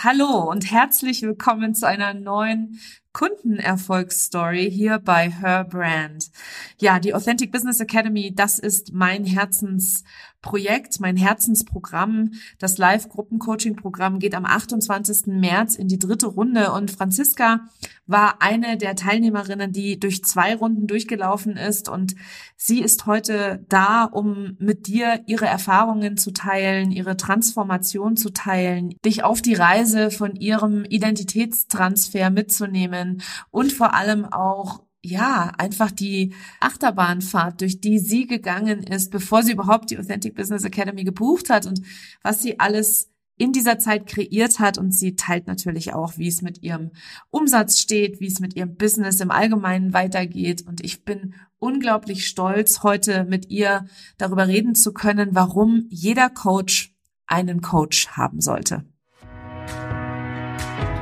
Hallo und herzlich willkommen zu einer neuen Kundenerfolgsstory hier bei Her Brand. Ja, die Authentic Business Academy, das ist mein Herzensprojekt, mein Herzensprogramm. Das Live-Gruppen-Coaching-Programm geht am 28. März in die dritte Runde und Franziska war eine der Teilnehmerinnen, die durch zwei Runden durchgelaufen ist und sie ist heute da, um mit dir ihre Erfahrungen zu teilen, ihre Transformation zu teilen, dich auf die Reise von ihrem Identitätstransfer mitzunehmen können und vor allem auch ja, einfach die Achterbahnfahrt, durch die sie gegangen ist, bevor sie überhaupt die Authentic Business Academy gebucht hat und was sie alles in dieser Zeit kreiert hat und sie teilt natürlich auch, wie es mit ihrem Umsatz steht, wie es mit ihrem Business im Allgemeinen weitergeht und ich bin unglaublich stolz, heute mit ihr darüber reden zu können, warum jeder Coach einen Coach haben sollte.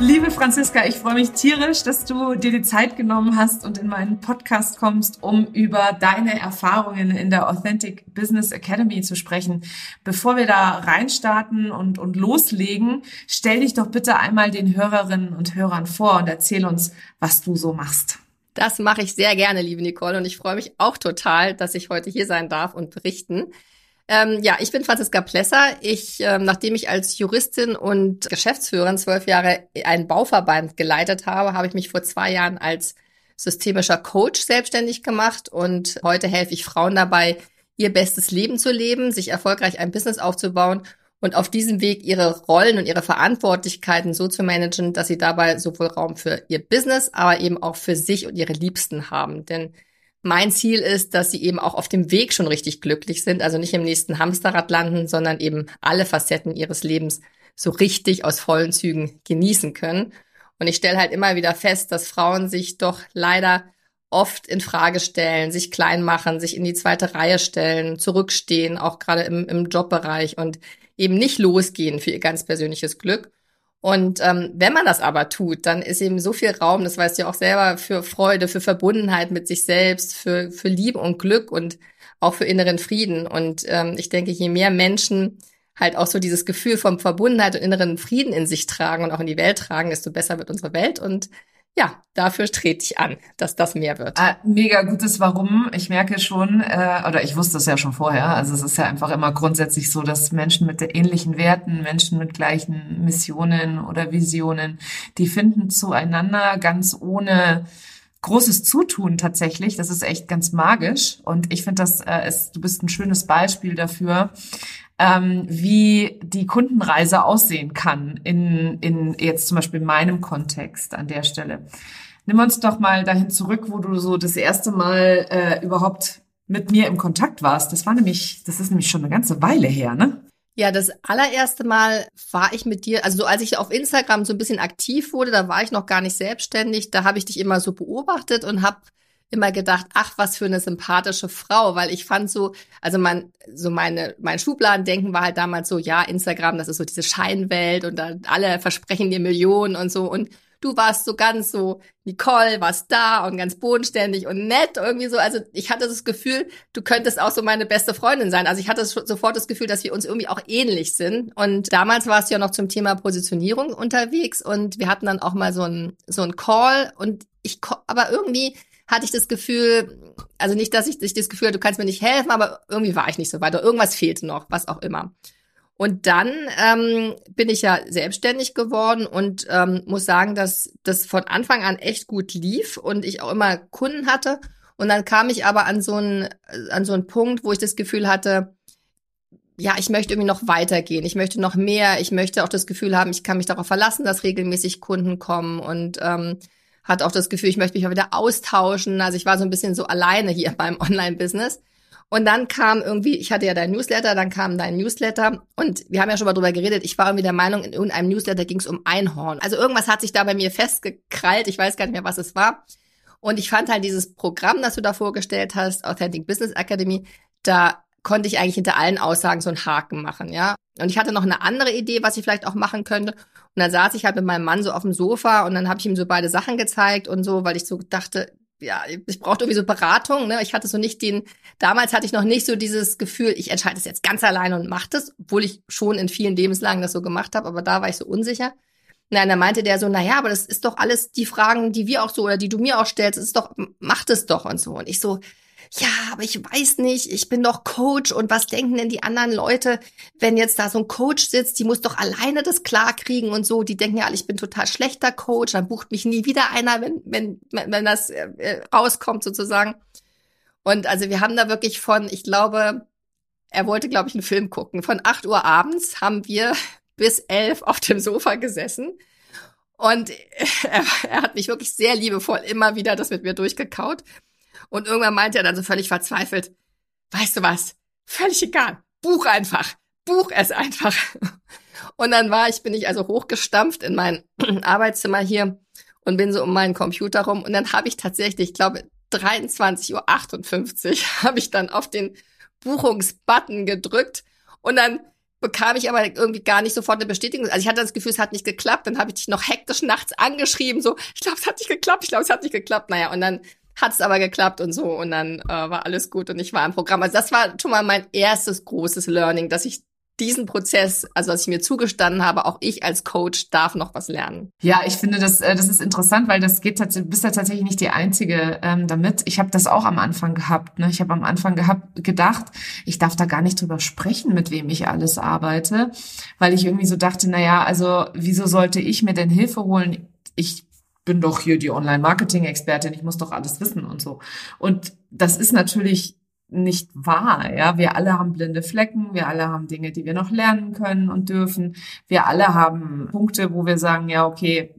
Liebe Franziska, ich freue mich tierisch, dass du dir die Zeit genommen hast und in meinen Podcast kommst, um über deine Erfahrungen in der Authentic Business Academy zu sprechen. Bevor wir da reinstarten und, und loslegen, stell dich doch bitte einmal den Hörerinnen und Hörern vor und erzähl uns, was du so machst. Das mache ich sehr gerne, liebe Nicole, und ich freue mich auch total, dass ich heute hier sein darf und berichten. Ähm, ja, ich bin Franziska Plesser. Ich, ähm, nachdem ich als Juristin und Geschäftsführerin zwölf Jahre einen Bauverband geleitet habe, habe ich mich vor zwei Jahren als systemischer Coach selbstständig gemacht und heute helfe ich Frauen dabei, ihr bestes Leben zu leben, sich erfolgreich ein Business aufzubauen und auf diesem Weg ihre Rollen und ihre Verantwortlichkeiten so zu managen, dass sie dabei sowohl Raum für ihr Business, aber eben auch für sich und ihre Liebsten haben. Denn mein Ziel ist, dass sie eben auch auf dem Weg schon richtig glücklich sind, also nicht im nächsten Hamsterrad landen, sondern eben alle Facetten ihres Lebens so richtig aus vollen Zügen genießen können. Und ich stelle halt immer wieder fest, dass Frauen sich doch leider oft in Frage stellen, sich klein machen, sich in die zweite Reihe stellen, zurückstehen, auch gerade im, im Jobbereich und eben nicht losgehen für ihr ganz persönliches Glück. Und ähm, wenn man das aber tut, dann ist eben so viel Raum, das weißt du ja auch selber, für Freude, für Verbundenheit mit sich selbst, für, für Liebe und Glück und auch für inneren Frieden. Und ähm, ich denke, je mehr Menschen halt auch so dieses Gefühl von Verbundenheit und inneren Frieden in sich tragen und auch in die Welt tragen, desto besser wird unsere Welt. Und ja, dafür trete ich an, dass das mehr wird. Ah, mega gutes Warum. Ich merke schon, äh, oder ich wusste es ja schon vorher, also es ist ja einfach immer grundsätzlich so, dass Menschen mit ähnlichen Werten, Menschen mit gleichen Missionen oder Visionen, die finden zueinander ganz ohne großes Zutun tatsächlich. Das ist echt ganz magisch. Und ich finde, das äh, ist, du bist ein schönes Beispiel dafür, ähm, wie die Kundenreise aussehen kann in, in jetzt zum Beispiel meinem Kontext an der Stelle. Nimm uns doch mal dahin zurück, wo du so das erste Mal äh, überhaupt mit mir im Kontakt warst. Das war nämlich, das ist nämlich schon eine ganze Weile her, ne? Ja, das allererste Mal war ich mit dir, also so als ich auf Instagram so ein bisschen aktiv wurde, da war ich noch gar nicht selbstständig, da habe ich dich immer so beobachtet und habe immer gedacht, ach, was für eine sympathische Frau, weil ich fand so, also mein, so meine, mein Schubladendenken war halt damals so, ja, Instagram, das ist so diese Scheinwelt und da alle versprechen dir Millionen und so und du warst so ganz so, Nicole warst da und ganz bodenständig und nett irgendwie so. Also ich hatte das Gefühl, du könntest auch so meine beste Freundin sein. Also ich hatte sofort das Gefühl, dass wir uns irgendwie auch ähnlich sind. Und damals warst du ja noch zum Thema Positionierung unterwegs und wir hatten dann auch mal so ein so ein Call und ich, aber irgendwie hatte ich das Gefühl, also nicht, dass ich, ich das Gefühl hatte, du kannst mir nicht helfen, aber irgendwie war ich nicht so weiter. Irgendwas fehlte noch, was auch immer. Und dann ähm, bin ich ja selbstständig geworden und ähm, muss sagen, dass das von Anfang an echt gut lief und ich auch immer Kunden hatte. Und dann kam ich aber an so einen, an so einen Punkt, wo ich das Gefühl hatte, ja, ich möchte irgendwie noch weitergehen, ich möchte noch mehr, ich möchte auch das Gefühl haben, ich kann mich darauf verlassen, dass regelmäßig Kunden kommen und ähm, hat auch das Gefühl, ich möchte mich mal wieder austauschen. Also ich war so ein bisschen so alleine hier beim Online-Business. Und dann kam irgendwie, ich hatte ja dein Newsletter, dann kam dein Newsletter und wir haben ja schon mal drüber geredet. Ich war irgendwie der Meinung, in irgendeinem Newsletter ging es um Einhorn. Also irgendwas hat sich da bei mir festgekrallt. Ich weiß gar nicht mehr, was es war. Und ich fand halt dieses Programm, das du da vorgestellt hast, Authentic Business Academy, da konnte ich eigentlich hinter allen Aussagen so einen Haken machen, ja. Und ich hatte noch eine andere Idee, was ich vielleicht auch machen könnte. Und dann saß ich halt mit meinem Mann so auf dem Sofa und dann habe ich ihm so beide Sachen gezeigt und so, weil ich so dachte, ja, ich brauchte irgendwie so Beratung. Ne? Ich hatte so nicht den, damals hatte ich noch nicht so dieses Gefühl, ich entscheide es jetzt ganz alleine und mache das, obwohl ich schon in vielen Lebenslagen das so gemacht habe, aber da war ich so unsicher. Nein, da meinte der so, na ja, aber das ist doch alles die Fragen, die wir auch so oder die du mir auch stellst, ist doch, mach das doch und so. Und ich so, ja, aber ich weiß nicht, ich bin doch Coach und was denken denn die anderen Leute, wenn jetzt da so ein Coach sitzt, die muss doch alleine das klarkriegen und so, die denken ja ich bin total schlechter Coach, dann bucht mich nie wieder einer, wenn, wenn, wenn das äh, äh, rauskommt sozusagen. Und also wir haben da wirklich von, ich glaube, er wollte, glaube ich, einen Film gucken. Von acht Uhr abends haben wir bis elf auf dem Sofa gesessen. Und er, er hat mich wirklich sehr liebevoll immer wieder das mit mir durchgekaut. Und irgendwann meinte er dann so völlig verzweifelt, weißt du was, völlig egal, buch einfach, buch es einfach. Und dann war ich, bin ich also hochgestampft in mein Arbeitszimmer hier und bin so um meinen Computer rum. Und dann habe ich tatsächlich, ich glaube, 23.58 Uhr habe ich dann auf den Buchungsbutton gedrückt und dann bekam ich aber irgendwie gar nicht sofort eine Bestätigung. Also ich hatte das Gefühl, es hat nicht geklappt. Dann habe ich dich noch hektisch nachts angeschrieben, so, ich glaube, es hat nicht geklappt, ich glaube, es hat nicht geklappt. Naja, und dann hat es aber geklappt und so und dann äh, war alles gut und ich war im Programm. Also das war schon mal mein erstes großes Learning, dass ich diesen Prozess, also was ich mir zugestanden habe, auch ich als Coach darf noch was lernen. Ja, ich finde das, äh, das ist interessant, weil das geht tatsächlich, bist ja tatsächlich nicht die einzige ähm, damit. Ich habe das auch am Anfang gehabt. Ne? Ich habe am Anfang gehabt, gedacht, ich darf da gar nicht drüber sprechen, mit wem ich alles arbeite, weil ich irgendwie so dachte, na ja, also wieso sollte ich mir denn Hilfe holen? Ich bin doch hier die Online-Marketing-Expertin, ich muss doch alles wissen und so. Und das ist natürlich nicht wahr, ja. Wir alle haben blinde Flecken, wir alle haben Dinge, die wir noch lernen können und dürfen. Wir alle haben Punkte, wo wir sagen, ja, okay,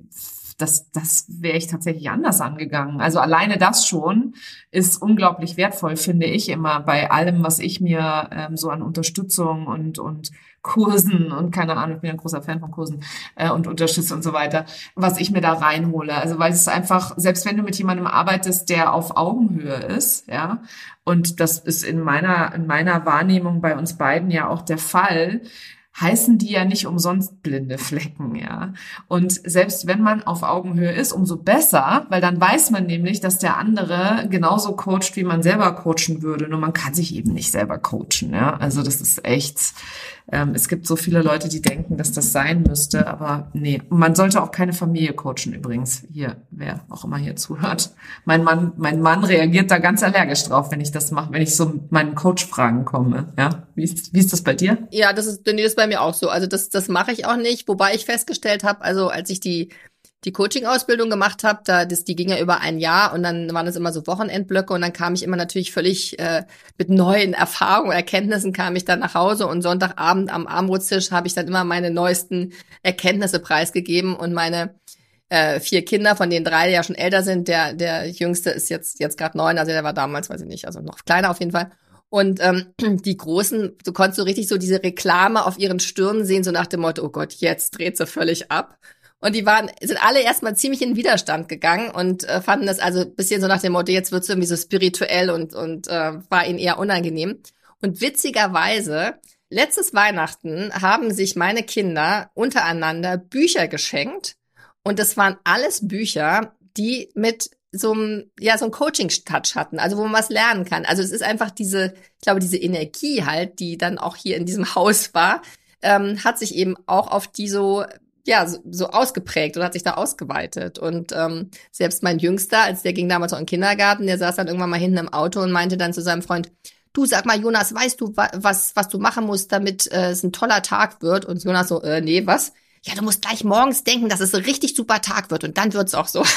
das, das wäre ich tatsächlich anders angegangen. Also alleine das schon ist unglaublich wertvoll, finde ich immer bei allem, was ich mir ähm, so an Unterstützung und, und Kursen und keine Ahnung, ich bin ein großer Fan von Kursen äh, und Unterstützung und so weiter, was ich mir da reinhole. Also weil es einfach, selbst wenn du mit jemandem arbeitest, der auf Augenhöhe ist, ja, und das ist in meiner, in meiner Wahrnehmung bei uns beiden ja auch der Fall, heißen die ja nicht umsonst blinde Flecken, ja. Und selbst wenn man auf Augenhöhe ist, umso besser, weil dann weiß man nämlich, dass der andere genauso coacht, wie man selber coachen würde. Nur man kann sich eben nicht selber coachen, ja. Also das ist echt, ähm, es gibt so viele Leute, die denken, dass das sein müsste, aber nee. Man sollte auch keine Familie coachen übrigens. Hier, wer auch immer hier zuhört. Mein Mann, mein Mann reagiert da ganz allergisch drauf, wenn ich das mache, wenn ich so meinen Coach-Fragen komme. Ja, wie ist, wie ist das bei dir? Ja, das ist, nee, das ist bei mir auch so. Also das, das mache ich auch nicht. Wobei ich festgestellt habe, also als ich die die Coaching-Ausbildung gemacht habe, da das, die ging ja über ein Jahr und dann waren es immer so Wochenendblöcke und dann kam ich immer natürlich völlig äh, mit neuen Erfahrungen, Erkenntnissen kam ich dann nach Hause und Sonntagabend am Armutstisch habe ich dann immer meine neuesten Erkenntnisse preisgegeben und meine äh, vier Kinder, von denen drei ja schon älter sind. Der der jüngste ist jetzt jetzt gerade neun, also der war damals, weiß ich nicht, also noch kleiner auf jeden Fall. Und ähm, die Großen, du konntest so richtig so diese Reklame auf ihren Stirnen sehen, so nach dem Motto, oh Gott, jetzt dreht sie völlig ab. Und die waren, sind alle erstmal ziemlich in Widerstand gegangen und äh, fanden das also bisschen so nach dem Motto, jetzt wird's irgendwie so spirituell und, und äh, war ihnen eher unangenehm. Und witzigerweise, letztes Weihnachten haben sich meine Kinder untereinander Bücher geschenkt. Und das waren alles Bücher, die mit so einem, ja, so ein Coaching-Touch hatten, also wo man was lernen kann. Also es ist einfach diese, ich glaube, diese Energie halt, die dann auch hier in diesem Haus war, ähm, hat sich eben auch auf die so ja, so, so ausgeprägt und hat sich da ausgeweitet. Und ähm, selbst mein Jüngster, als der ging damals auch in den Kindergarten, der saß dann irgendwann mal hinten im Auto und meinte dann zu seinem Freund, du sag mal, Jonas, weißt du, was, was du machen musst, damit äh, es ein toller Tag wird? Und Jonas so, äh, nee, was? Ja, du musst gleich morgens denken, dass es ein richtig super Tag wird und dann wird's auch so.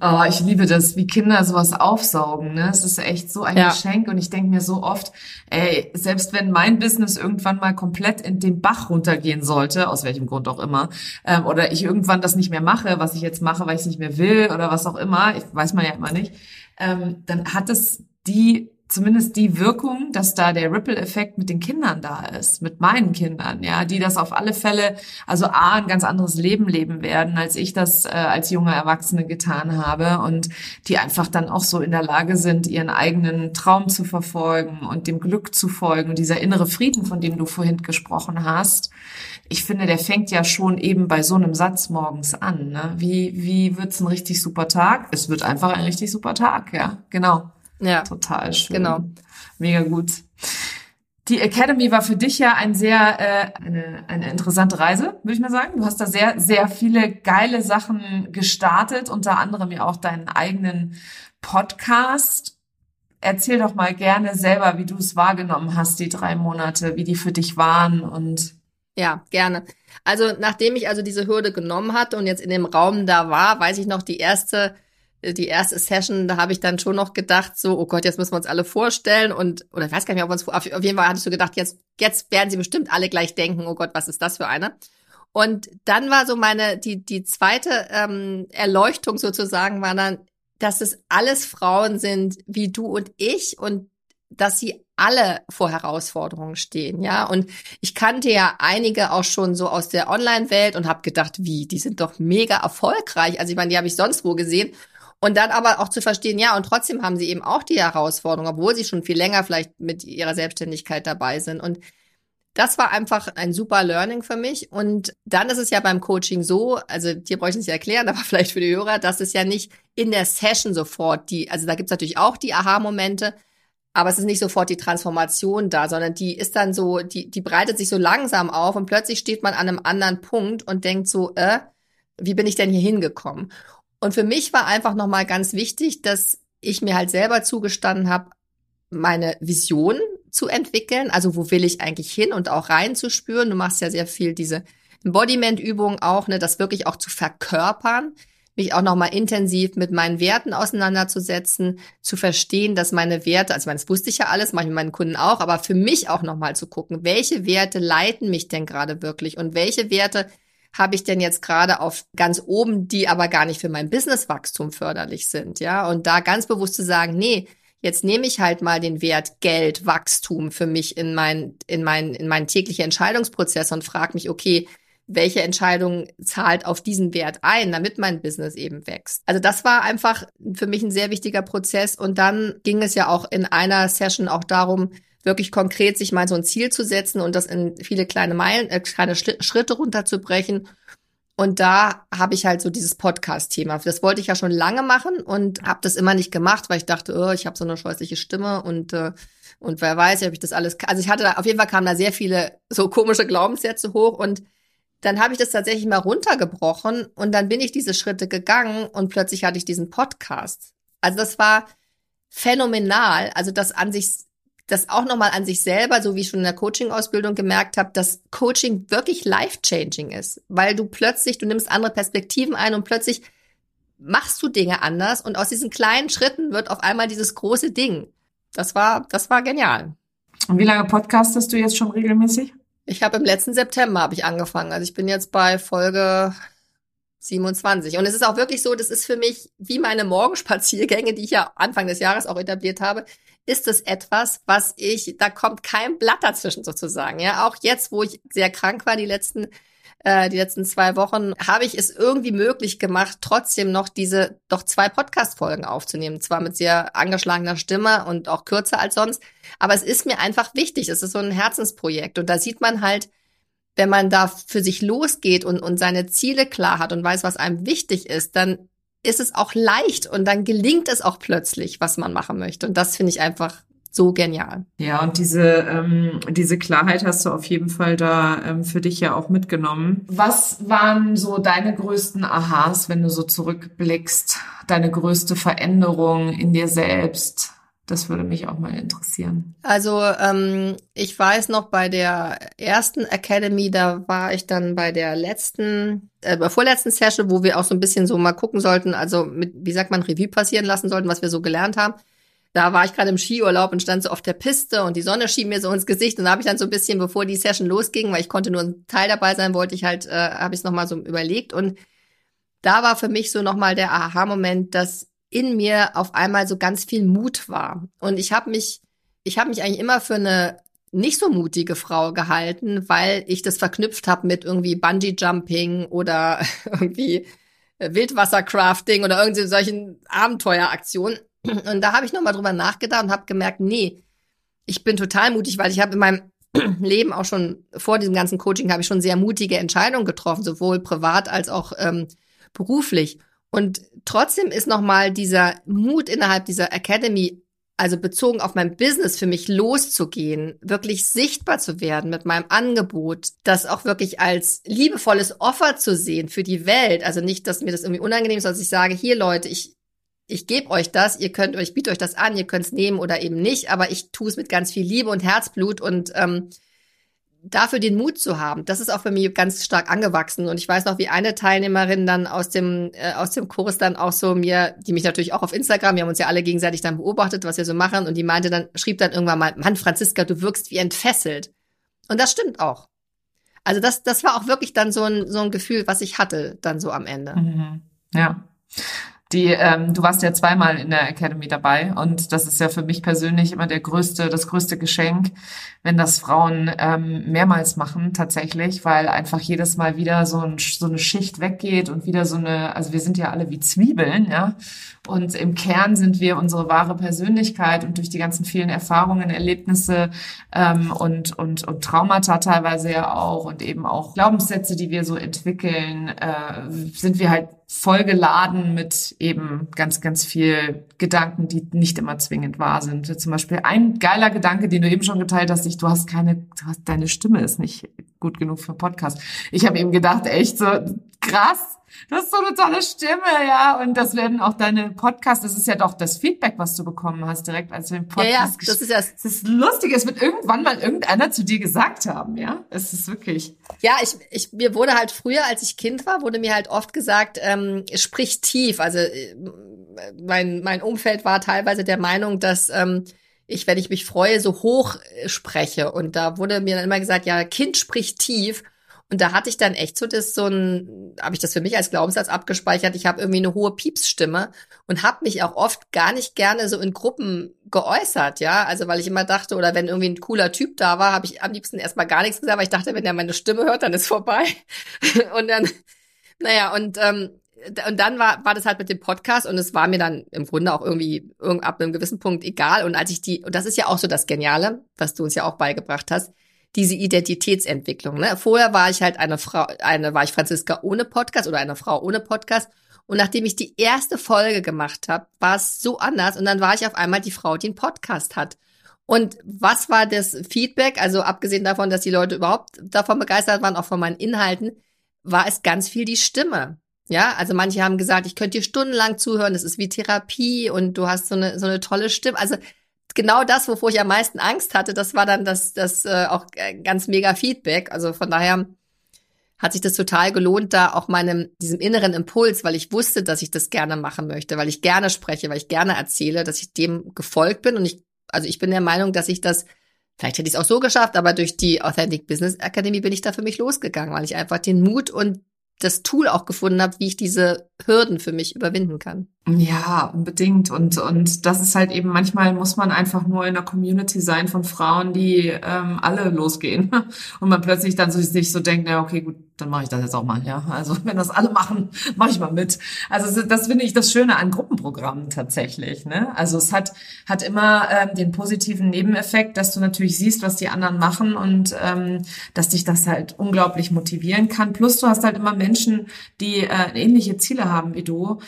Oh, ich liebe das, wie Kinder sowas aufsaugen. Ne? Es ist echt so ein ja. Geschenk und ich denke mir so oft, ey, selbst wenn mein Business irgendwann mal komplett in den Bach runtergehen sollte, aus welchem Grund auch immer, ähm, oder ich irgendwann das nicht mehr mache, was ich jetzt mache, weil ich es nicht mehr will oder was auch immer, ich weiß man ja immer nicht, ähm, dann hat es die zumindest die Wirkung, dass da der Ripple-Effekt mit den Kindern da ist, mit meinen Kindern, ja, die das auf alle Fälle, also A, ein ganz anderes Leben leben werden, als ich das äh, als junge Erwachsene getan habe und die einfach dann auch so in der Lage sind, ihren eigenen Traum zu verfolgen und dem Glück zu folgen, dieser innere Frieden, von dem du vorhin gesprochen hast. Ich finde, der fängt ja schon eben bei so einem Satz morgens an. Ne? Wie, wie wird's ein richtig super Tag? Es wird einfach ein richtig super Tag, ja, genau. Ja. Total schön. Genau. Mega gut. Die Academy war für dich ja ein sehr äh, eine, eine interessante Reise, würde ich mal sagen. Du hast da sehr sehr viele geile Sachen gestartet, unter anderem ja auch deinen eigenen Podcast. Erzähl doch mal gerne selber, wie du es wahrgenommen hast, die drei Monate, wie die für dich waren und ja, gerne. Also nachdem ich also diese Hürde genommen hatte und jetzt in dem Raum da war, weiß ich noch, die erste die erste Session, da habe ich dann schon noch gedacht, so, oh Gott, jetzt müssen wir uns alle vorstellen und, oder ich weiß gar nicht, ob wir uns, auf, jeden Fall hattest du gedacht, jetzt, jetzt werden sie bestimmt alle gleich denken, oh Gott, was ist das für eine? Und dann war so meine, die, die zweite ähm, Erleuchtung sozusagen war dann, dass es alles Frauen sind wie du und ich und dass sie alle vor Herausforderungen stehen, ja. Und ich kannte ja einige auch schon so aus der Online-Welt und habe gedacht, wie, die sind doch mega erfolgreich. Also ich meine, die habe ich sonst wo gesehen. Und dann aber auch zu verstehen, ja, und trotzdem haben sie eben auch die Herausforderung, obwohl sie schon viel länger vielleicht mit ihrer Selbstständigkeit dabei sind. Und das war einfach ein super Learning für mich. Und dann ist es ja beim Coaching so, also dir brauche ich nicht erklären, aber vielleicht für die Hörer, dass es ja nicht in der Session sofort die, also da gibt's natürlich auch die Aha-Momente, aber es ist nicht sofort die Transformation da, sondern die ist dann so, die, die breitet sich so langsam auf und plötzlich steht man an einem anderen Punkt und denkt so, äh, wie bin ich denn hier hingekommen? Und für mich war einfach nochmal ganz wichtig, dass ich mir halt selber zugestanden habe, meine Vision zu entwickeln. Also wo will ich eigentlich hin und auch reinzuspüren. Du machst ja sehr viel diese Embodiment-Übungen auch, ne, das wirklich auch zu verkörpern, mich auch nochmal intensiv mit meinen Werten auseinanderzusetzen, zu verstehen, dass meine Werte, also das wusste ich ja alles, mache ich mit meinen Kunden auch, aber für mich auch nochmal zu gucken, welche Werte leiten mich denn gerade wirklich und welche Werte habe ich denn jetzt gerade auf ganz oben, die aber gar nicht für mein Businesswachstum förderlich sind, ja? Und da ganz bewusst zu sagen, nee, jetzt nehme ich halt mal den Wert Geld, Wachstum für mich in mein, in mein, in meinen täglichen Entscheidungsprozess und frage mich, okay, welche Entscheidung zahlt auf diesen Wert ein, damit mein Business eben wächst. Also das war einfach für mich ein sehr wichtiger Prozess. Und dann ging es ja auch in einer Session auch darum, wirklich konkret sich mal so ein Ziel zu setzen und das in viele kleine Meilen, äh, kleine Schritte runterzubrechen. Und da habe ich halt so dieses Podcast-Thema. Das wollte ich ja schon lange machen und habe das immer nicht gemacht, weil ich dachte, oh, ich habe so eine scheußliche Stimme und äh, und wer weiß, ob ich das alles. Also ich hatte da, auf jeden Fall kamen da sehr viele so komische Glaubenssätze hoch und dann habe ich das tatsächlich mal runtergebrochen und dann bin ich diese Schritte gegangen und plötzlich hatte ich diesen Podcast. Also das war phänomenal. Also das an sich das auch nochmal an sich selber, so wie ich schon in der Coaching-Ausbildung gemerkt habe, dass Coaching wirklich life-changing ist, weil du plötzlich, du nimmst andere Perspektiven ein und plötzlich machst du Dinge anders und aus diesen kleinen Schritten wird auf einmal dieses große Ding. Das war, das war genial. Und wie lange podcastest du jetzt schon regelmäßig? Ich habe im letzten September habe ich angefangen. Also ich bin jetzt bei Folge 27. Und es ist auch wirklich so, das ist für mich wie meine Morgenspaziergänge, die ich ja Anfang des Jahres auch etabliert habe, ist es etwas, was ich, da kommt kein Blatt dazwischen sozusagen. Ja, auch jetzt, wo ich sehr krank war, die letzten äh, die letzten zwei Wochen, habe ich es irgendwie möglich gemacht, trotzdem noch diese doch zwei Podcast-Folgen aufzunehmen. Zwar mit sehr angeschlagener Stimme und auch kürzer als sonst, aber es ist mir einfach wichtig. Es ist so ein Herzensprojekt und da sieht man halt, wenn man da für sich losgeht und, und seine Ziele klar hat und weiß, was einem wichtig ist, dann ist es auch leicht und dann gelingt es auch plötzlich, was man machen möchte. Und das finde ich einfach so genial. Ja, und diese, ähm, diese Klarheit hast du auf jeden Fall da ähm, für dich ja auch mitgenommen. Was waren so deine größten Aha's, wenn du so zurückblickst? Deine größte Veränderung in dir selbst? Das würde mich auch mal interessieren. Also ähm, ich weiß noch, bei der ersten Academy, da war ich dann bei der letzten, äh, bei vorletzten Session, wo wir auch so ein bisschen so mal gucken sollten, also mit, wie sagt man, Revue passieren lassen sollten, was wir so gelernt haben. Da war ich gerade im Skiurlaub und stand so auf der Piste und die Sonne schien mir so ins Gesicht und da habe ich dann so ein bisschen, bevor die Session losging, weil ich konnte nur ein Teil dabei sein, wollte ich halt, äh, habe ich es nochmal so überlegt und da war für mich so nochmal der Aha-Moment, dass in mir auf einmal so ganz viel Mut war. Und ich habe mich, ich habe mich eigentlich immer für eine nicht so mutige Frau gehalten, weil ich das verknüpft habe mit irgendwie Bungee Jumping oder irgendwie Wildwassercrafting oder irgendwie solchen Abenteueraktionen. Und da habe ich nochmal drüber nachgedacht und habe gemerkt, nee, ich bin total mutig, weil ich habe in meinem Leben auch schon vor diesem ganzen Coaching habe ich schon sehr mutige Entscheidungen getroffen, sowohl privat als auch ähm, beruflich. Und trotzdem ist nochmal dieser Mut innerhalb dieser Academy, also bezogen auf mein Business für mich loszugehen, wirklich sichtbar zu werden mit meinem Angebot, das auch wirklich als liebevolles Offer zu sehen für die Welt. Also nicht, dass mir das irgendwie unangenehm ist, dass ich sage, hier Leute, ich, ich gebe euch das, ihr könnt euch, biete euch das an, ihr könnt es nehmen oder eben nicht, aber ich tue es mit ganz viel Liebe und Herzblut und ähm, dafür den Mut zu haben, das ist auch für mich ganz stark angewachsen. Und ich weiß noch, wie eine Teilnehmerin dann aus dem, äh, aus dem Kurs dann auch so mir, die mich natürlich auch auf Instagram, wir haben uns ja alle gegenseitig dann beobachtet, was wir so machen, und die meinte dann, schrieb dann irgendwann mal, Mann, Franziska, du wirkst wie entfesselt. Und das stimmt auch. Also das, das war auch wirklich dann so ein, so ein Gefühl, was ich hatte dann so am Ende. Mhm. Ja. Die, ähm, du warst ja zweimal in der Academy dabei und das ist ja für mich persönlich immer der größte, das größte Geschenk, wenn das Frauen ähm, mehrmals machen tatsächlich, weil einfach jedes Mal wieder so, ein, so eine Schicht weggeht und wieder so eine, also wir sind ja alle wie Zwiebeln, ja. Und im Kern sind wir unsere wahre Persönlichkeit und durch die ganzen vielen Erfahrungen, Erlebnisse ähm, und, und, und Traumata teilweise ja auch und eben auch Glaubenssätze, die wir so entwickeln, äh, sind wir halt vollgeladen mit eben ganz, ganz viel Gedanken, die nicht immer zwingend wahr sind. Zum Beispiel ein geiler Gedanke, den du eben schon geteilt hast, ich, du hast keine, du hast, deine Stimme ist nicht gut genug für Podcast. Ich habe eben gedacht, echt so krass, Du hast so eine tolle Stimme, ja. Und das werden auch deine Podcasts, das ist ja doch das Feedback, was du bekommen hast, direkt als du den Podcast Ja, ja, das ist ja. Das ist lustig, es wird irgendwann mal irgendeiner zu dir gesagt haben, ja. Es ist wirklich. Ja, ich, ich, mir wurde halt früher, als ich Kind war, wurde mir halt oft gesagt, ähm, sprich tief. Also äh, mein, mein Umfeld war teilweise der Meinung, dass ähm, ich, wenn ich mich freue, so hoch äh, spreche. Und da wurde mir dann immer gesagt, ja, Kind spricht tief. Und da hatte ich dann echt so das so ein, habe ich das für mich als Glaubenssatz abgespeichert. Ich habe irgendwie eine hohe Piepsstimme und habe mich auch oft gar nicht gerne so in Gruppen geäußert, ja. Also weil ich immer dachte, oder wenn irgendwie ein cooler Typ da war, habe ich am liebsten erstmal gar nichts gesagt, weil ich dachte, wenn er meine Stimme hört, dann ist vorbei. und dann, naja, und ähm, und dann war, war das halt mit dem Podcast und es war mir dann im Grunde auch irgendwie ab einem gewissen Punkt egal. Und als ich die, und das ist ja auch so das Geniale, was du uns ja auch beigebracht hast, diese Identitätsentwicklung. Ne? Vorher war ich halt eine Frau, eine war ich Franziska ohne Podcast oder eine Frau ohne Podcast. Und nachdem ich die erste Folge gemacht habe, war es so anders. Und dann war ich auf einmal die Frau, die einen Podcast hat. Und was war das Feedback? Also abgesehen davon, dass die Leute überhaupt davon begeistert waren, auch von meinen Inhalten, war es ganz viel die Stimme. Ja, also manche haben gesagt, ich könnte dir stundenlang zuhören, das ist wie Therapie und du hast so eine, so eine tolle Stimme. Also genau das, wovor ich am meisten Angst hatte, das war dann das, das äh, auch äh, ganz mega Feedback. Also von daher hat sich das total gelohnt, da auch meinem, diesem inneren Impuls, weil ich wusste, dass ich das gerne machen möchte, weil ich gerne spreche, weil ich gerne erzähle, dass ich dem gefolgt bin. Und ich, also ich bin der Meinung, dass ich das, vielleicht hätte ich es auch so geschafft, aber durch die Authentic Business Academy bin ich da für mich losgegangen, weil ich einfach den Mut und das Tool auch gefunden habe, wie ich diese Hürden für mich überwinden kann. Ja, unbedingt. Und, und das ist halt eben, manchmal muss man einfach nur in einer Community sein von Frauen, die ähm, alle losgehen. Und man plötzlich dann so, sich so denkt, ja, okay, gut, dann mache ich das jetzt auch mal, ja. Also wenn das alle machen, mache ich mal mit. Also das finde ich das Schöne an Gruppenprogrammen tatsächlich. Ne? Also es hat, hat immer ähm, den positiven Nebeneffekt, dass du natürlich siehst, was die anderen machen und ähm, dass dich das halt unglaublich motivieren kann. Plus du hast halt immer Menschen, die äh, ähnliche Ziele haben wie du,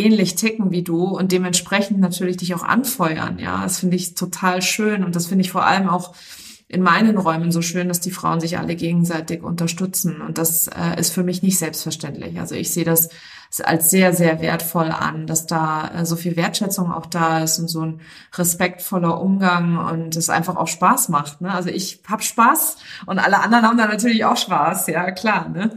ähnlich ticken wie du und dementsprechend natürlich dich auch anfeuern. Ja, das finde ich total schön und das finde ich vor allem auch in meinen Räumen so schön, dass die Frauen sich alle gegenseitig unterstützen und das äh, ist für mich nicht selbstverständlich. Also ich sehe das als sehr, sehr wertvoll an, dass da äh, so viel Wertschätzung auch da ist und so ein respektvoller Umgang und es einfach auch Spaß macht. Ne? Also ich habe Spaß und alle anderen haben da natürlich auch Spaß, ja klar. Ne?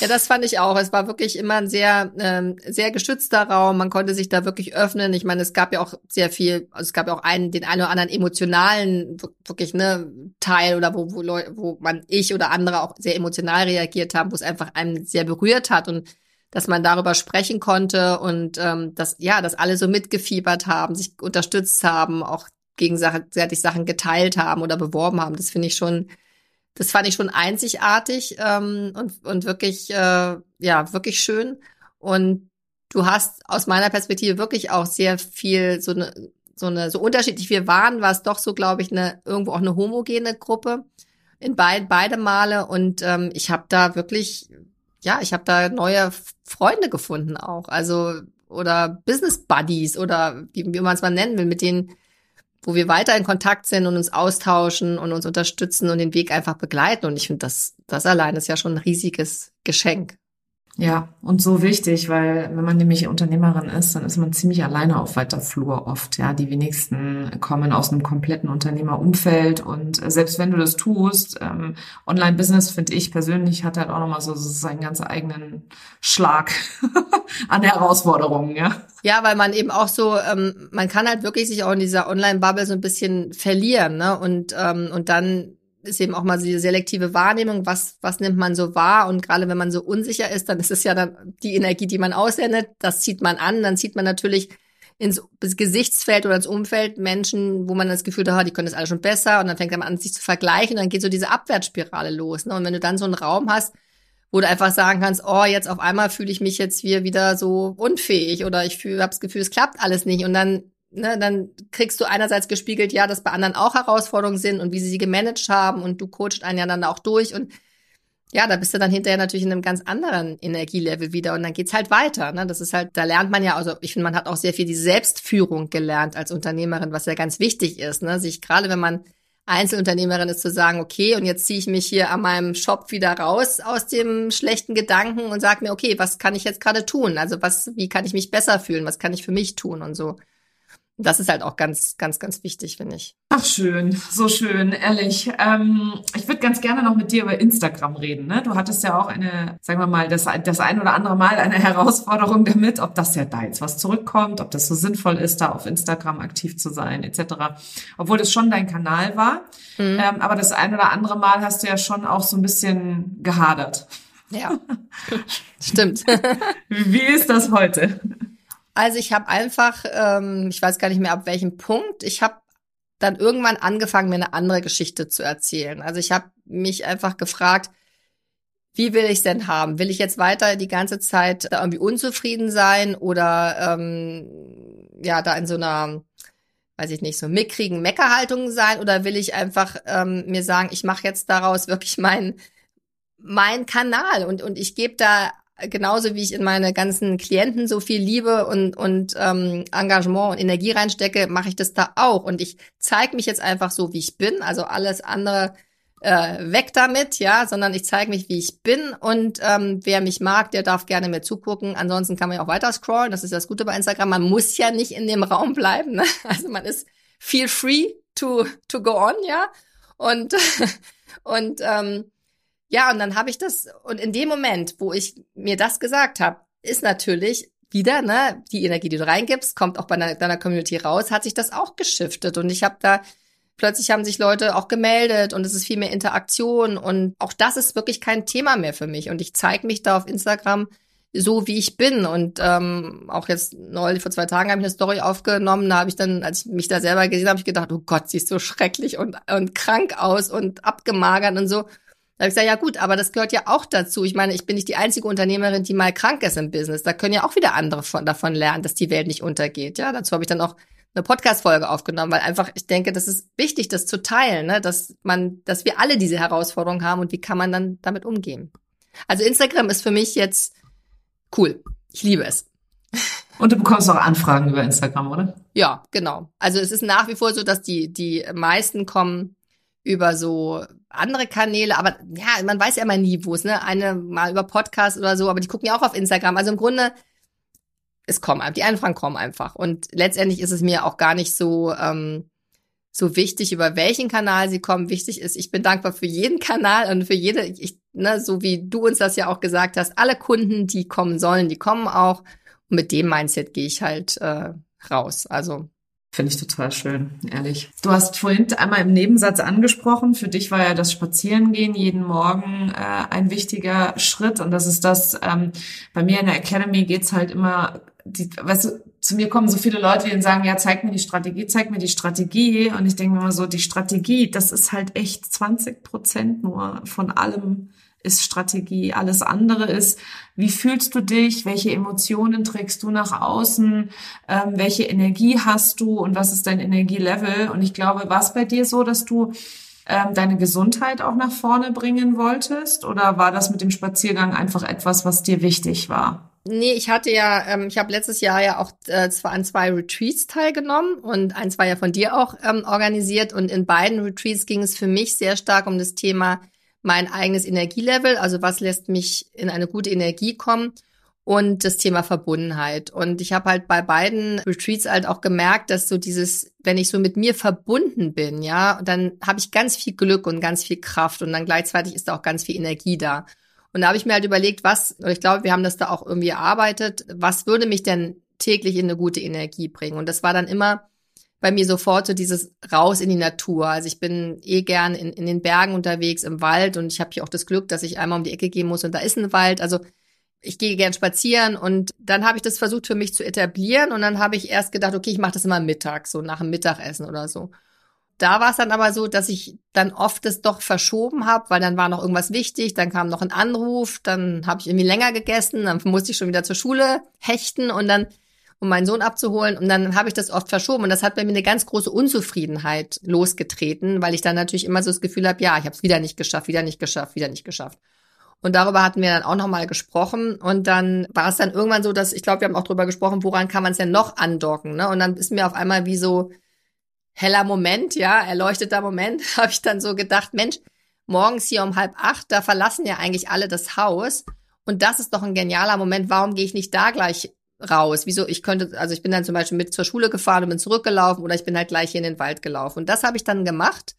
Ja, das fand ich auch. Es war wirklich immer ein sehr, ähm, sehr geschützter Raum. Man konnte sich da wirklich öffnen. Ich meine, es gab ja auch sehr viel, also es gab ja auch einen, den einen oder anderen emotionalen, wirklich, ne, Teil oder wo, wo Leute, wo man, ich oder andere auch sehr emotional reagiert haben, wo es einfach einen sehr berührt hat und dass man darüber sprechen konnte und ähm, dass, ja, dass alle so mitgefiebert haben, sich unterstützt haben, auch gegenseitig Sachen geteilt haben oder beworben haben. Das finde ich schon das fand ich schon einzigartig ähm, und, und wirklich, äh, ja, wirklich schön. Und du hast aus meiner Perspektive wirklich auch sehr viel so eine, so eine, so unterschiedlich wir waren, war es doch so, glaube ich, eine irgendwo auch eine homogene Gruppe in beid, beide Male. Und ähm, ich habe da wirklich, ja, ich habe da neue Freunde gefunden auch. Also oder Business Buddies oder wie, wie man es mal nennen will, mit denen wo wir weiter in Kontakt sind und uns austauschen und uns unterstützen und den Weg einfach begleiten. Und ich finde, das, das allein ist ja schon ein riesiges Geschenk. Ja, und so wichtig, weil wenn man nämlich Unternehmerin ist, dann ist man ziemlich alleine auf weiter Flur oft. Ja, die wenigsten kommen aus einem kompletten Unternehmerumfeld und selbst wenn du das tust, ähm, Online-Business finde ich persönlich hat halt auch nochmal so, so seinen ganz eigenen Schlag an Herausforderungen. Ja. Ja, weil man eben auch so, ähm, man kann halt wirklich sich auch in dieser Online-Bubble so ein bisschen verlieren, ne? Und ähm, und dann ist eben auch mal so die selektive Wahrnehmung, was, was nimmt man so wahr? Und gerade wenn man so unsicher ist, dann ist es ja dann die Energie, die man aussendet, das zieht man an, dann zieht man natürlich ins Gesichtsfeld oder ins Umfeld Menschen, wo man das Gefühl hat, die können das alle schon besser. Und dann fängt man an, sich zu vergleichen. Und dann geht so diese Abwärtsspirale los. Ne? Und wenn du dann so einen Raum hast, wo du einfach sagen kannst, oh, jetzt auf einmal fühle ich mich jetzt wieder so unfähig oder ich habe das Gefühl, es klappt alles nicht. Und dann ne, dann kriegst du einerseits gespiegelt, ja, dass bei anderen auch Herausforderungen sind und wie sie sie gemanagt haben und du coachst einen ja dann auch durch und ja, da bist du dann hinterher natürlich in einem ganz anderen Energielevel wieder und dann geht's halt weiter. Ne? Das ist halt, da lernt man ja, also ich finde, man hat auch sehr viel die Selbstführung gelernt als Unternehmerin, was ja ganz wichtig ist. Ne? Sich gerade, wenn man Einzelunternehmerin ist, zu sagen, okay, und jetzt ziehe ich mich hier an meinem Shop wieder raus aus dem schlechten Gedanken und sag mir, okay, was kann ich jetzt gerade tun? Also was, wie kann ich mich besser fühlen? Was kann ich für mich tun und so. Das ist halt auch ganz, ganz, ganz wichtig, finde ich. Ach schön, so schön, ehrlich. Ähm, ich würde ganz gerne noch mit dir über Instagram reden. Ne? Du hattest ja auch eine, sagen wir mal, das, das ein oder andere Mal eine Herausforderung damit, ob das ja da jetzt was zurückkommt, ob das so sinnvoll ist, da auf Instagram aktiv zu sein, etc. Obwohl das schon dein Kanal war. Mhm. Ähm, aber das ein oder andere Mal hast du ja schon auch so ein bisschen gehadert. Ja, stimmt. Wie ist das heute? Also ich habe einfach, ähm, ich weiß gar nicht mehr ab welchem Punkt, ich habe dann irgendwann angefangen, mir eine andere Geschichte zu erzählen. Also ich habe mich einfach gefragt, wie will ich denn haben? Will ich jetzt weiter die ganze Zeit irgendwie unzufrieden sein oder ähm, ja da in so einer, weiß ich nicht, so mickrigen Meckerhaltung sein oder will ich einfach ähm, mir sagen, ich mache jetzt daraus wirklich mein mein Kanal und und ich gebe da genauso wie ich in meine ganzen Klienten so viel Liebe und, und ähm, Engagement und Energie reinstecke, mache ich das da auch. Und ich zeige mich jetzt einfach so, wie ich bin. Also alles andere äh, weg damit, ja, sondern ich zeige mich, wie ich bin. Und ähm, wer mich mag, der darf gerne mir zugucken. Ansonsten kann man ja auch weiter scrollen. Das ist das Gute bei Instagram. Man muss ja nicht in dem Raum bleiben. Ne? Also man ist feel free to, to go on, ja. Und, und ähm, ja, und dann habe ich das, und in dem Moment, wo ich mir das gesagt habe, ist natürlich wieder, ne, die Energie, die du reingibst, kommt auch bei deiner, deiner Community raus, hat sich das auch geschiftet. Und ich habe da, plötzlich haben sich Leute auch gemeldet und es ist viel mehr Interaktion. Und auch das ist wirklich kein Thema mehr für mich. Und ich zeige mich da auf Instagram so, wie ich bin. Und ähm, auch jetzt neulich, vor zwei Tagen habe ich eine Story aufgenommen, da habe ich dann, als ich mich da selber gesehen habe, ich gedacht, oh Gott, siehst so schrecklich und, und krank aus und abgemagert und so. Da habe ich gesagt, ja gut, aber das gehört ja auch dazu. Ich meine, ich bin nicht die einzige Unternehmerin, die mal krank ist im Business. Da können ja auch wieder andere von, davon lernen, dass die Welt nicht untergeht. Ja, dazu habe ich dann auch eine Podcast-Folge aufgenommen, weil einfach, ich denke, das ist wichtig, das zu teilen, ne? dass man, dass wir alle diese Herausforderung haben und wie kann man dann damit umgehen. Also Instagram ist für mich jetzt cool. Ich liebe es. Und du bekommst auch Anfragen über Instagram, oder? Ja, genau. Also es ist nach wie vor so, dass die, die meisten kommen über so andere Kanäle, aber ja, man weiß ja immer nie, wo es, ne? Eine mal über Podcast oder so, aber die gucken ja auch auf Instagram. Also im Grunde, es kommen die Anfragen kommen einfach. Und letztendlich ist es mir auch gar nicht so, ähm, so wichtig, über welchen Kanal sie kommen. Wichtig ist, ich bin dankbar für jeden Kanal und für jede, ich, ne, so wie du uns das ja auch gesagt hast, alle Kunden, die kommen sollen, die kommen auch. Und mit dem Mindset gehe ich halt äh, raus. Also Finde ich total schön, ehrlich. Du hast vorhin einmal im Nebensatz angesprochen, für dich war ja das Spazierengehen jeden Morgen äh, ein wichtiger Schritt und das ist das, ähm, bei mir in der Academy geht's halt immer, die, weißt du, zu mir kommen so viele Leute, die sagen, ja, zeig mir die Strategie, zeig mir die Strategie und ich denke immer so, die Strategie, das ist halt echt 20 Prozent nur von allem, ist Strategie. Alles andere ist, wie fühlst du dich, welche Emotionen trägst du nach außen, ähm, welche Energie hast du und was ist dein Energielevel. Und ich glaube, war es bei dir so, dass du ähm, deine Gesundheit auch nach vorne bringen wolltest? Oder war das mit dem Spaziergang einfach etwas, was dir wichtig war? Nee, ich hatte ja, ähm, ich habe letztes Jahr ja auch äh, zwar an zwei Retreats teilgenommen und eins war ja von dir auch ähm, organisiert und in beiden Retreats ging es für mich sehr stark um das Thema mein eigenes Energielevel, also was lässt mich in eine gute Energie kommen und das Thema Verbundenheit. Und ich habe halt bei beiden Retreats halt auch gemerkt, dass so dieses, wenn ich so mit mir verbunden bin, ja, dann habe ich ganz viel Glück und ganz viel Kraft und dann gleichzeitig ist da auch ganz viel Energie da. Und da habe ich mir halt überlegt, was, und ich glaube, wir haben das da auch irgendwie erarbeitet, was würde mich denn täglich in eine gute Energie bringen? Und das war dann immer bei mir sofort so dieses raus in die Natur. Also ich bin eh gern in, in den Bergen unterwegs, im Wald und ich habe hier auch das Glück, dass ich einmal um die Ecke gehen muss und da ist ein Wald. Also ich gehe gern spazieren und dann habe ich das versucht für mich zu etablieren und dann habe ich erst gedacht, okay, ich mache das immer mittags, so nach dem Mittagessen oder so. Da war es dann aber so, dass ich dann oft das doch verschoben habe, weil dann war noch irgendwas wichtig, dann kam noch ein Anruf, dann habe ich irgendwie länger gegessen, dann musste ich schon wieder zur Schule hechten und dann um meinen Sohn abzuholen. Und dann habe ich das oft verschoben. Und das hat bei mir eine ganz große Unzufriedenheit losgetreten, weil ich dann natürlich immer so das Gefühl habe, ja, ich habe es wieder nicht geschafft, wieder nicht geschafft, wieder nicht geschafft. Und darüber hatten wir dann auch nochmal gesprochen. Und dann war es dann irgendwann so, dass, ich glaube, wir haben auch darüber gesprochen, woran kann man es denn noch andocken. Ne? Und dann ist mir auf einmal wie so heller Moment, ja, erleuchteter Moment, habe ich dann so gedacht, Mensch, morgens hier um halb acht, da verlassen ja eigentlich alle das Haus. Und das ist doch ein genialer Moment. Warum gehe ich nicht da gleich raus. Wieso? Ich könnte, also ich bin dann zum Beispiel mit zur Schule gefahren und bin zurückgelaufen oder ich bin halt gleich hier in den Wald gelaufen. Und das habe ich dann gemacht.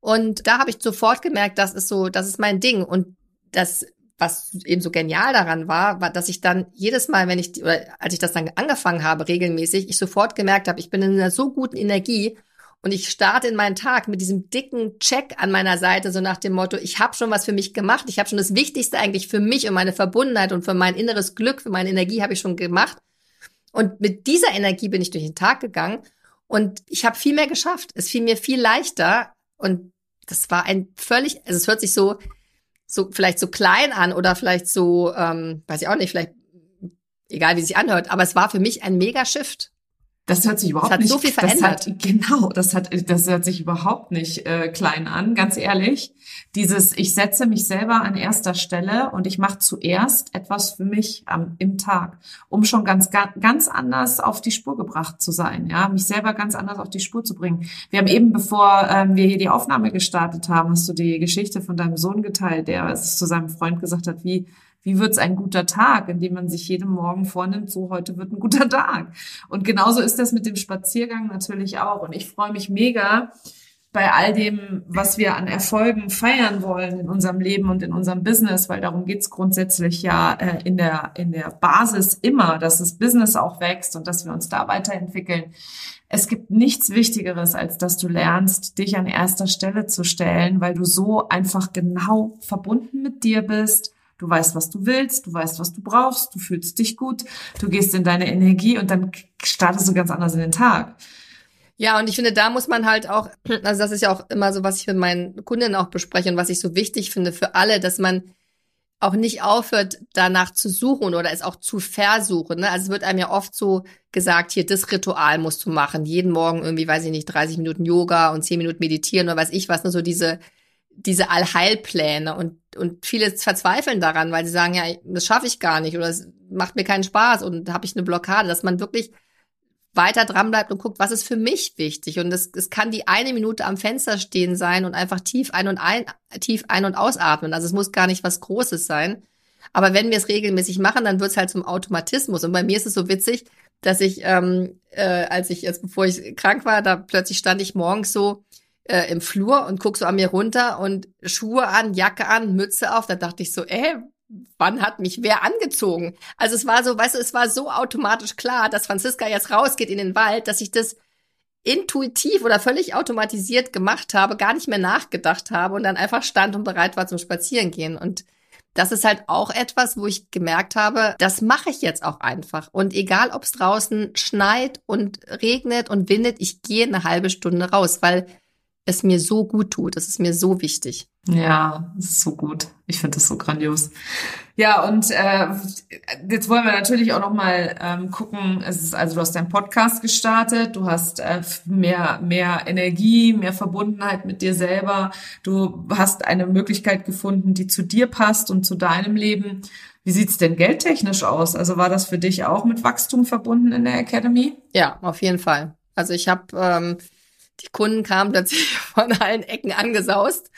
Und da habe ich sofort gemerkt, das ist so, das ist mein Ding. Und das, was eben so genial daran war, war, dass ich dann jedes Mal, wenn ich, oder als ich das dann angefangen habe, regelmäßig, ich sofort gemerkt habe, ich bin in einer so guten Energie und ich starte in meinen Tag mit diesem dicken Check an meiner Seite, so nach dem Motto, ich habe schon was für mich gemacht, ich habe schon das Wichtigste eigentlich für mich und meine Verbundenheit und für mein inneres Glück, für meine Energie habe ich schon gemacht. Und mit dieser Energie bin ich durch den Tag gegangen und ich habe viel mehr geschafft. Es fiel mir viel leichter und das war ein völlig, also es hört sich so, so vielleicht so klein an oder vielleicht so, ähm, weiß ich auch nicht, vielleicht egal wie es sich anhört, aber es war für mich ein mega Shift. Das hört sich überhaupt das hat nicht. So viel verändert. Das hat, genau, das hat, das hört sich überhaupt nicht äh, klein an, ganz ehrlich. Dieses, ich setze mich selber an erster Stelle und ich mache zuerst etwas für mich am, im Tag, um schon ganz, ganz anders auf die Spur gebracht zu sein, ja, mich selber ganz anders auf die Spur zu bringen. Wir haben eben, bevor ähm, wir hier die Aufnahme gestartet haben, hast du die Geschichte von deinem Sohn geteilt, der es zu seinem Freund gesagt hat, wie wie wird's ein guter Tag, indem man sich jeden Morgen vornimmt, so heute wird ein guter Tag. Und genauso ist das mit dem Spaziergang natürlich auch. Und ich freue mich mega bei all dem, was wir an Erfolgen feiern wollen in unserem Leben und in unserem Business, weil darum geht's grundsätzlich ja äh, in der in der Basis immer, dass das Business auch wächst und dass wir uns da weiterentwickeln. Es gibt nichts Wichtigeres, als dass du lernst, dich an erster Stelle zu stellen, weil du so einfach genau verbunden mit dir bist Du weißt, was du willst, du weißt, was du brauchst, du fühlst dich gut, du gehst in deine Energie und dann startest du ganz anders in den Tag. Ja, und ich finde, da muss man halt auch, also das ist ja auch immer so, was ich mit meinen Kunden auch bespreche und was ich so wichtig finde für alle, dass man auch nicht aufhört, danach zu suchen oder es auch zu versuchen. Ne? Also es wird einem ja oft so gesagt, hier, das Ritual musst du machen. Jeden Morgen irgendwie, weiß ich nicht, 30 Minuten Yoga und 10 Minuten meditieren oder weiß ich was, nur so diese diese Allheilpläne und, und viele verzweifeln daran, weil sie sagen, ja, das schaffe ich gar nicht oder es macht mir keinen Spaß und habe ich eine Blockade, dass man wirklich weiter dran bleibt und guckt, was ist für mich wichtig. Und es, es kann die eine Minute am Fenster stehen sein und einfach tief ein und ein, tief ein und ausatmen. Also es muss gar nicht was Großes sein. Aber wenn wir es regelmäßig machen, dann wird es halt zum Automatismus. Und bei mir ist es so witzig, dass ich, ähm, äh, als ich jetzt, bevor ich krank war, da plötzlich stand ich morgens so äh, im Flur und guck so an mir runter und Schuhe an, Jacke an, Mütze auf. Da dachte ich so, ey, wann hat mich wer angezogen? Also es war so, weißt du, es war so automatisch klar, dass Franziska jetzt rausgeht in den Wald, dass ich das intuitiv oder völlig automatisiert gemacht habe, gar nicht mehr nachgedacht habe und dann einfach stand und bereit war zum Spazierengehen. Und das ist halt auch etwas, wo ich gemerkt habe, das mache ich jetzt auch einfach. Und egal, ob es draußen schneit und regnet und windet, ich gehe eine halbe Stunde raus, weil es mir so gut tut. Das ist mir so wichtig. Ja, das ist so gut. Ich finde das so grandios. Ja, und äh, jetzt wollen wir natürlich auch noch mal ähm, gucken. Es ist also du hast deinen Podcast gestartet, du hast äh, mehr mehr Energie, mehr Verbundenheit mit dir selber. Du hast eine Möglichkeit gefunden, die zu dir passt und zu deinem Leben. Wie sieht's denn geldtechnisch aus? Also war das für dich auch mit Wachstum verbunden in der Academy? Ja, auf jeden Fall. Also ich habe ähm, die Kunden kamen plötzlich von allen Ecken angesaust.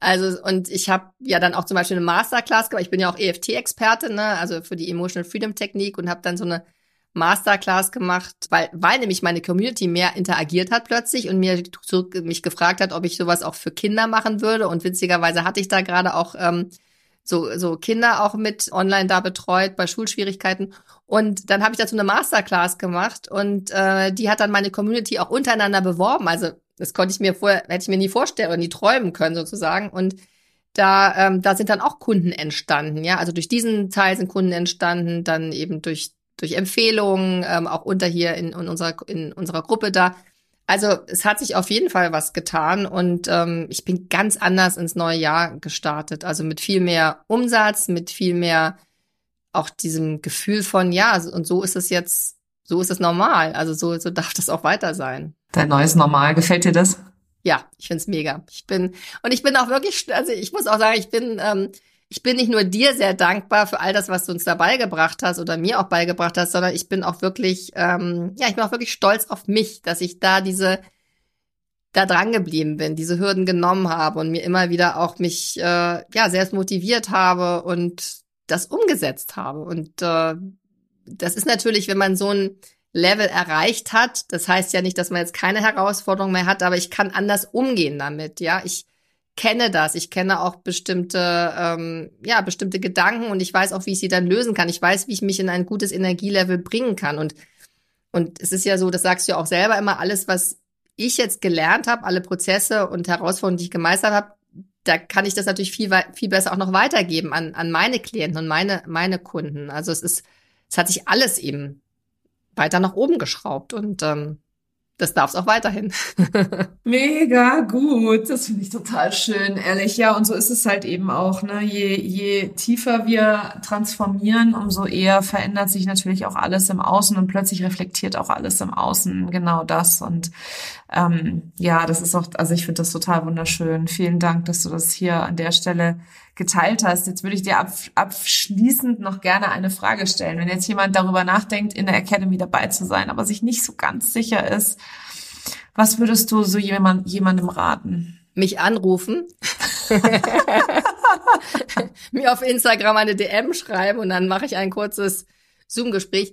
Also, und ich habe ja dann auch zum Beispiel eine Masterclass gemacht. Ich bin ja auch EFT-Experte, ne, also für die Emotional Freedom Technik und habe dann so eine Masterclass gemacht, weil, weil nämlich meine Community mehr interagiert hat plötzlich und mir zurück, mich gefragt hat, ob ich sowas auch für Kinder machen würde. Und witzigerweise hatte ich da gerade auch ähm, so, so Kinder auch mit online da betreut bei Schulschwierigkeiten. Und dann habe ich dazu eine Masterclass gemacht und äh, die hat dann meine Community auch untereinander beworben. Also das konnte ich mir vorher, hätte ich mir nie vorstellen oder nie träumen können sozusagen. Und da, ähm, da sind dann auch Kunden entstanden, ja. Also durch diesen Teil sind Kunden entstanden, dann eben durch durch Empfehlungen, ähm, auch unter hier in, in unserer in unserer Gruppe da. Also es hat sich auf jeden Fall was getan und ähm, ich bin ganz anders ins neue Jahr gestartet. Also mit viel mehr Umsatz, mit viel mehr auch diesem Gefühl von, ja, und so ist es jetzt, so ist es normal. Also so, so darf das auch weiter sein. Dein neues Normal, gefällt dir das? Ja, ich find's mega. Ich bin, und ich bin auch wirklich, also ich muss auch sagen, ich bin, ähm, ich bin nicht nur dir sehr dankbar für all das, was du uns dabei gebracht hast oder mir auch beigebracht hast, sondern ich bin auch wirklich, ähm, ja, ich bin auch wirklich stolz auf mich, dass ich da diese, da dran geblieben bin, diese Hürden genommen habe und mir immer wieder auch mich, äh, ja, selbst motiviert habe und das umgesetzt habe. Und äh, das ist natürlich, wenn man so ein Level erreicht hat, das heißt ja nicht, dass man jetzt keine Herausforderung mehr hat, aber ich kann anders umgehen damit, ja. Ich kenne das. Ich kenne auch bestimmte, ähm, ja, bestimmte Gedanken und ich weiß auch, wie ich sie dann lösen kann. Ich weiß, wie ich mich in ein gutes Energielevel bringen kann. Und, und es ist ja so, das sagst du ja auch selber immer, alles, was ich jetzt gelernt habe, alle Prozesse und Herausforderungen, die ich gemeistert habe, da kann ich das natürlich viel, viel besser auch noch weitergeben an, an meine Klienten und meine, meine Kunden. Also es ist, es hat sich alles eben weiter nach oben geschraubt und ähm, das darf es auch weiterhin. Mega gut, das finde ich total schön, ehrlich. Ja, und so ist es halt eben auch. Ne? Je, je tiefer wir transformieren, umso eher verändert sich natürlich auch alles im Außen und plötzlich reflektiert auch alles im Außen genau das. Und ähm, ja, das ist auch, also ich finde das total wunderschön. Vielen Dank, dass du das hier an der Stelle geteilt hast. Jetzt würde ich dir ab, abschließend noch gerne eine Frage stellen. Wenn jetzt jemand darüber nachdenkt, in der Academy dabei zu sein, aber sich nicht so ganz sicher ist, was würdest du so jemand, jemandem raten? Mich anrufen, mir auf Instagram eine DM schreiben und dann mache ich ein kurzes Zoom-Gespräch.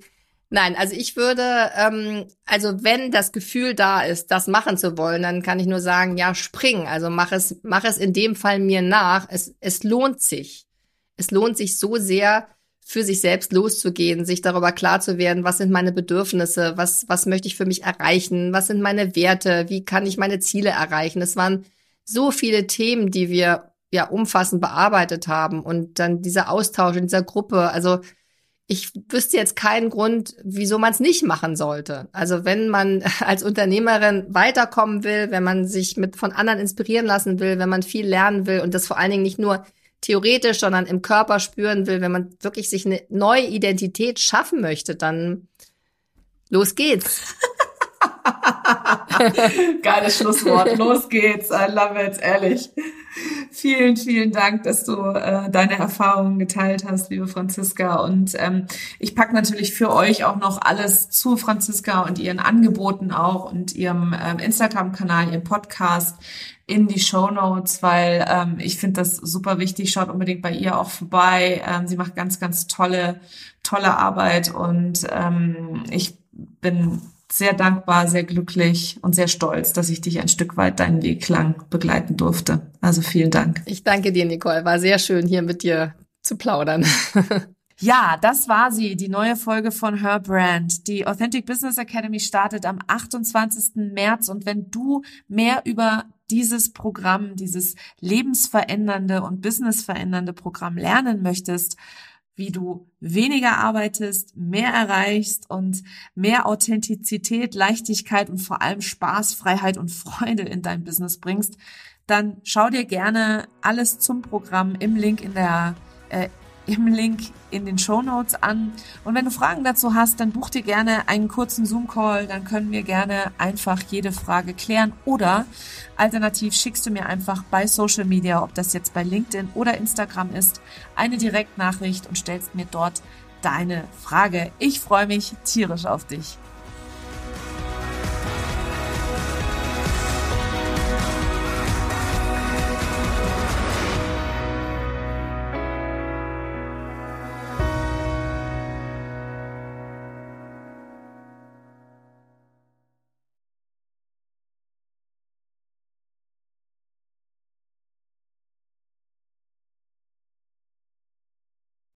Nein, also ich würde, ähm, also wenn das Gefühl da ist, das machen zu wollen, dann kann ich nur sagen, ja, spring. Also mach es, mach es in dem Fall mir nach. Es, es lohnt sich. Es lohnt sich so sehr, für sich selbst loszugehen, sich darüber klar zu werden, was sind meine Bedürfnisse, was, was möchte ich für mich erreichen, was sind meine Werte, wie kann ich meine Ziele erreichen. Es waren so viele Themen, die wir ja umfassend bearbeitet haben und dann dieser Austausch in dieser Gruppe. Also ich wüsste jetzt keinen Grund, wieso man es nicht machen sollte. Also wenn man als Unternehmerin weiterkommen will, wenn man sich mit von anderen inspirieren lassen will, wenn man viel lernen will und das vor allen Dingen nicht nur theoretisch, sondern im Körper spüren will, wenn man wirklich sich eine neue Identität schaffen möchte, dann los geht's. Geiles Schlusswort. Los geht's. I love it, ehrlich. Vielen, vielen Dank, dass du äh, deine Erfahrungen geteilt hast, liebe Franziska. Und ähm, ich pack natürlich für euch auch noch alles zu Franziska und ihren Angeboten auch und ihrem ähm, Instagram-Kanal, ihrem Podcast in die Show Notes, weil ähm, ich finde das super wichtig. Schaut unbedingt bei ihr auch vorbei. Ähm, sie macht ganz, ganz tolle, tolle Arbeit und ähm, ich bin sehr dankbar, sehr glücklich und sehr stolz, dass ich dich ein Stück weit deinen Weg lang begleiten durfte. Also vielen Dank. Ich danke dir, Nicole. War sehr schön, hier mit dir zu plaudern. Ja, das war sie, die neue Folge von Her Brand. Die Authentic Business Academy startet am 28. März und wenn du mehr über dieses Programm, dieses lebensverändernde und businessverändernde Programm lernen möchtest, wie du weniger arbeitest, mehr erreichst und mehr Authentizität, Leichtigkeit und vor allem Spaß, Freiheit und Freude in dein Business bringst, dann schau dir gerne alles zum Programm im Link in der äh, im Link in den Show Notes an. Und wenn du Fragen dazu hast, dann buch dir gerne einen kurzen Zoom-Call, dann können wir gerne einfach jede Frage klären. Oder alternativ schickst du mir einfach bei Social Media, ob das jetzt bei LinkedIn oder Instagram ist, eine Direktnachricht und stellst mir dort deine Frage. Ich freue mich tierisch auf dich.